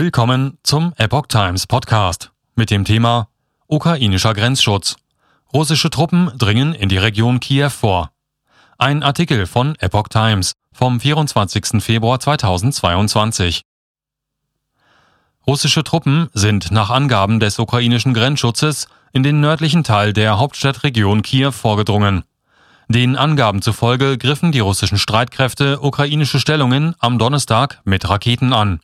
Willkommen zum Epoch Times Podcast mit dem Thema Ukrainischer Grenzschutz. Russische Truppen dringen in die Region Kiew vor. Ein Artikel von Epoch Times vom 24. Februar 2022. Russische Truppen sind nach Angaben des ukrainischen Grenzschutzes in den nördlichen Teil der Hauptstadtregion Kiew vorgedrungen. Den Angaben zufolge griffen die russischen Streitkräfte ukrainische Stellungen am Donnerstag mit Raketen an.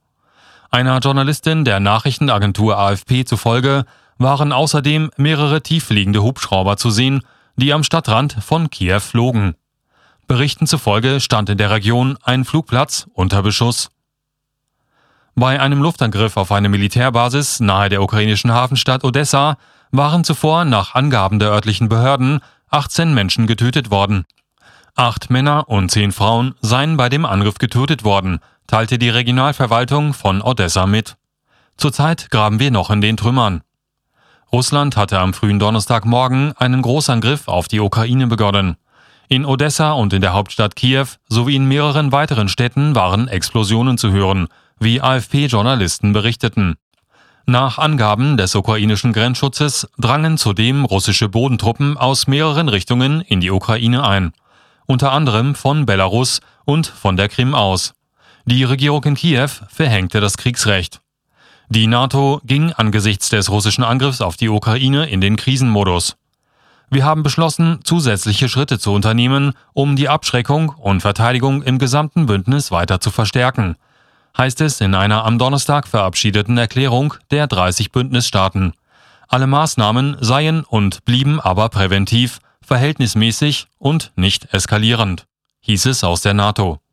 Einer Journalistin der Nachrichtenagentur AFP zufolge waren außerdem mehrere tieffliegende Hubschrauber zu sehen, die am Stadtrand von Kiew flogen. Berichten zufolge stand in der Region ein Flugplatz unter Beschuss. Bei einem Luftangriff auf eine Militärbasis nahe der ukrainischen Hafenstadt Odessa waren zuvor nach Angaben der örtlichen Behörden 18 Menschen getötet worden. Acht Männer und zehn Frauen seien bei dem Angriff getötet worden, teilte die Regionalverwaltung von Odessa mit. Zurzeit graben wir noch in den Trümmern. Russland hatte am frühen Donnerstagmorgen einen Großangriff auf die Ukraine begonnen. In Odessa und in der Hauptstadt Kiew sowie in mehreren weiteren Städten waren Explosionen zu hören, wie AFP-Journalisten berichteten. Nach Angaben des ukrainischen Grenzschutzes drangen zudem russische Bodentruppen aus mehreren Richtungen in die Ukraine ein, unter anderem von Belarus und von der Krim aus. Die Regierung in Kiew verhängte das Kriegsrecht. Die NATO ging angesichts des russischen Angriffs auf die Ukraine in den Krisenmodus. Wir haben beschlossen, zusätzliche Schritte zu unternehmen, um die Abschreckung und Verteidigung im gesamten Bündnis weiter zu verstärken, heißt es in einer am Donnerstag verabschiedeten Erklärung der 30 Bündnisstaaten. Alle Maßnahmen seien und blieben aber präventiv, verhältnismäßig und nicht eskalierend, hieß es aus der NATO.